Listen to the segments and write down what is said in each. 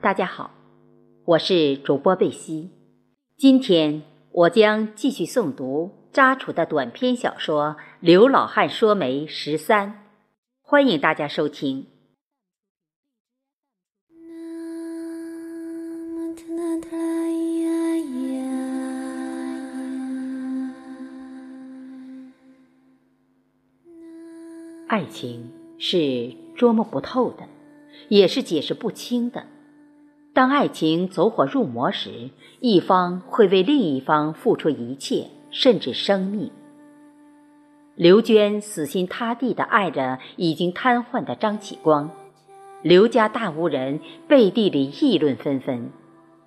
大家好，我是主播贝西。今天我将继续诵读扎楚的短篇小说《刘老汉说媒十三》，欢迎大家收听。爱情是捉摸不透的，也是解释不清的。当爱情走火入魔时，一方会为另一方付出一切，甚至生命。刘娟死心塌地地爱着已经瘫痪的张启光，刘家大屋人背地里议论纷纷。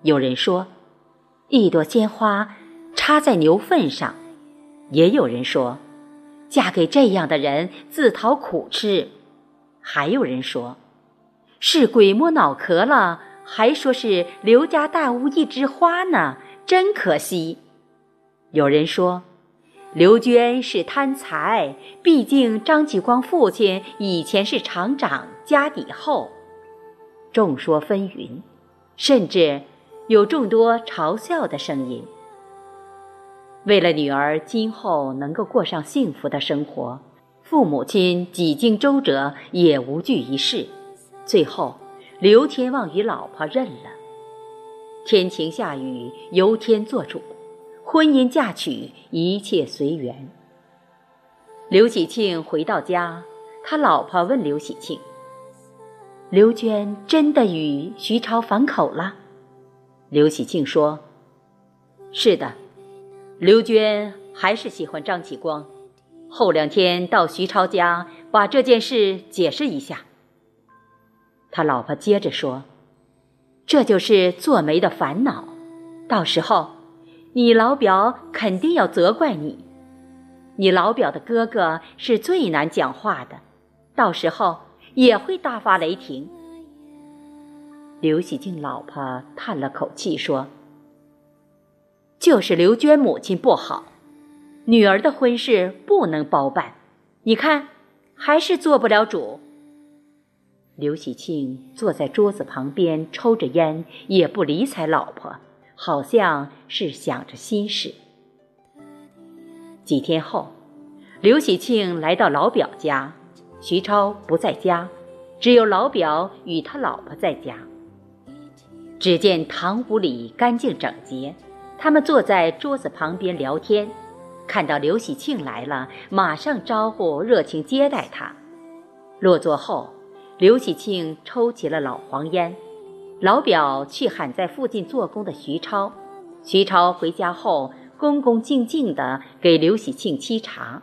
有人说，一朵鲜花插在牛粪上；也有人说，嫁给这样的人自讨苦吃；还有人说，是鬼摸脑壳了。还说是刘家大屋一枝花呢，真可惜。有人说，刘娟是贪财，毕竟张启光父亲以前是厂长，家底厚。众说纷纭，甚至有众多嘲笑的声音。为了女儿今后能够过上幸福的生活，父母亲几经周折也无济于事，最后。刘天旺与老婆认了，天晴下雨由天做主，婚姻嫁娶一切随缘。刘喜庆回到家，他老婆问刘喜庆：“刘娟真的与徐超反口了？”刘喜庆说：“是的，刘娟还是喜欢张启光，后两天到徐超家把这件事解释一下。”他老婆接着说：“这就是做媒的烦恼，到时候你老表肯定要责怪你。你老表的哥哥是最难讲话的，到时候也会大发雷霆。”刘喜静老婆叹了口气说：“就是刘娟母亲不好，女儿的婚事不能包办，你看还是做不了主。”刘喜庆坐在桌子旁边抽着烟，也不理睬老婆，好像是想着心事。几天后，刘喜庆来到老表家，徐超不在家，只有老表与他老婆在家。只见堂屋里干净整洁，他们坐在桌子旁边聊天，看到刘喜庆来了，马上招呼，热情接待他。落座后。刘喜庆抽起了老黄烟，老表去喊在附近做工的徐超。徐超回家后，恭恭敬敬地给刘喜庆沏茶。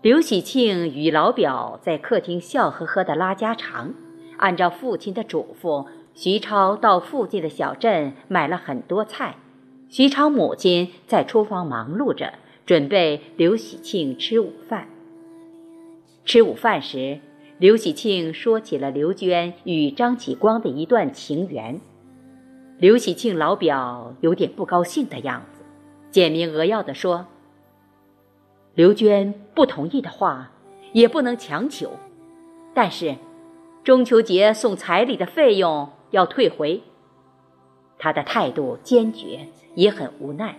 刘喜庆与老表在客厅笑呵呵地拉家常。按照父亲的嘱咐，徐超到附近的小镇买了很多菜。徐超母亲在厨房忙碌着，准备刘喜庆吃午饭。吃午饭时。刘喜庆说起了刘娟与张启光的一段情缘，刘喜庆老表有点不高兴的样子，简明扼要地说：“刘娟不同意的话，也不能强求，但是中秋节送彩礼的费用要退回。”他的态度坚决，也很无奈。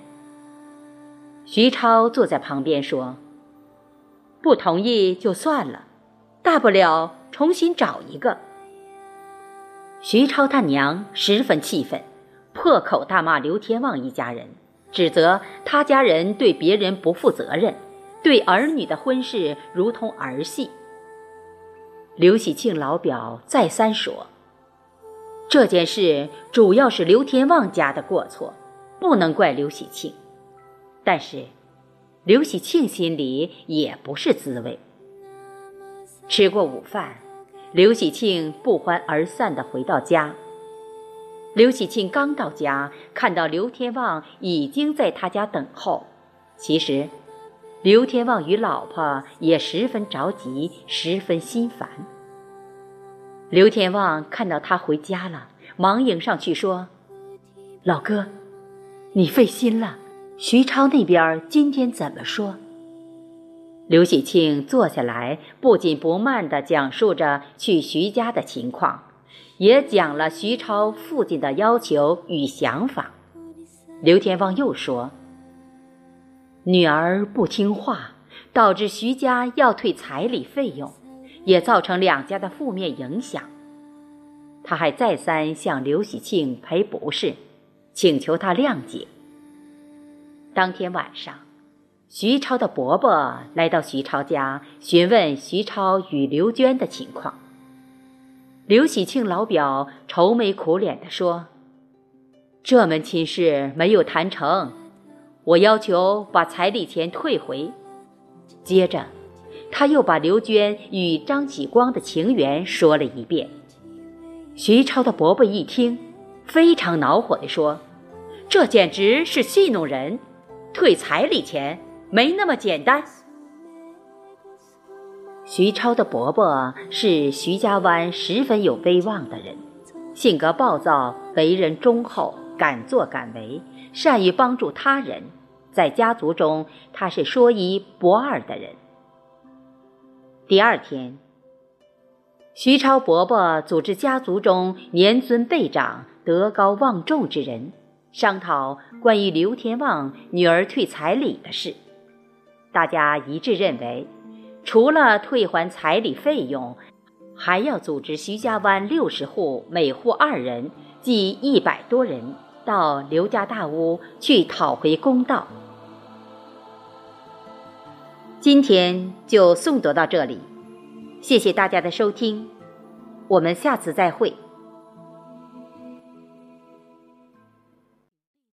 徐超坐在旁边说：“不同意就算了。”大不了重新找一个。徐超他娘十分气愤，破口大骂刘天旺一家人，指责他家人对别人不负责任，对儿女的婚事如同儿戏。刘喜庆老表再三说，这件事主要是刘天旺家的过错，不能怪刘喜庆。但是，刘喜庆心里也不是滋味。吃过午饭，刘喜庆不欢而散地回到家。刘喜庆刚到家，看到刘天旺已经在他家等候。其实，刘天旺与老婆也十分着急，十分心烦。刘天旺看到他回家了，忙迎上去说：“老哥，你费心了。徐超那边今天怎么说？”刘喜庆坐下来，不紧不慢地讲述着去徐家的情况，也讲了徐超父亲的要求与想法。刘天旺又说：“女儿不听话，导致徐家要退彩礼费用，也造成两家的负面影响。”他还再三向刘喜庆赔不是，请求他谅解。当天晚上，徐超的伯伯来到徐超家，询问徐超与刘娟的情况。刘喜庆老表愁眉苦脸地说：“这门亲事没有谈成，我要求把彩礼钱退回。”接着，他又把刘娟与张启光的情缘说了一遍。徐超的伯伯一听，非常恼火地说：“这简直是戏弄人！退彩礼钱没那么简单。”徐超的伯伯是徐家湾十分有威望的人，性格暴躁，为人忠厚，敢作敢为，善于帮助他人，在家族中他是说一不二的人。第二天。徐超伯伯组织家族中年尊辈长、德高望重之人，商讨关于刘天旺女儿退彩礼的事。大家一致认为，除了退还彩礼费用，还要组织徐家湾六十户，每户二人，即一百多人，到刘家大屋去讨回公道。今天就诵读到这里。谢谢大家的收听，我们下次再会。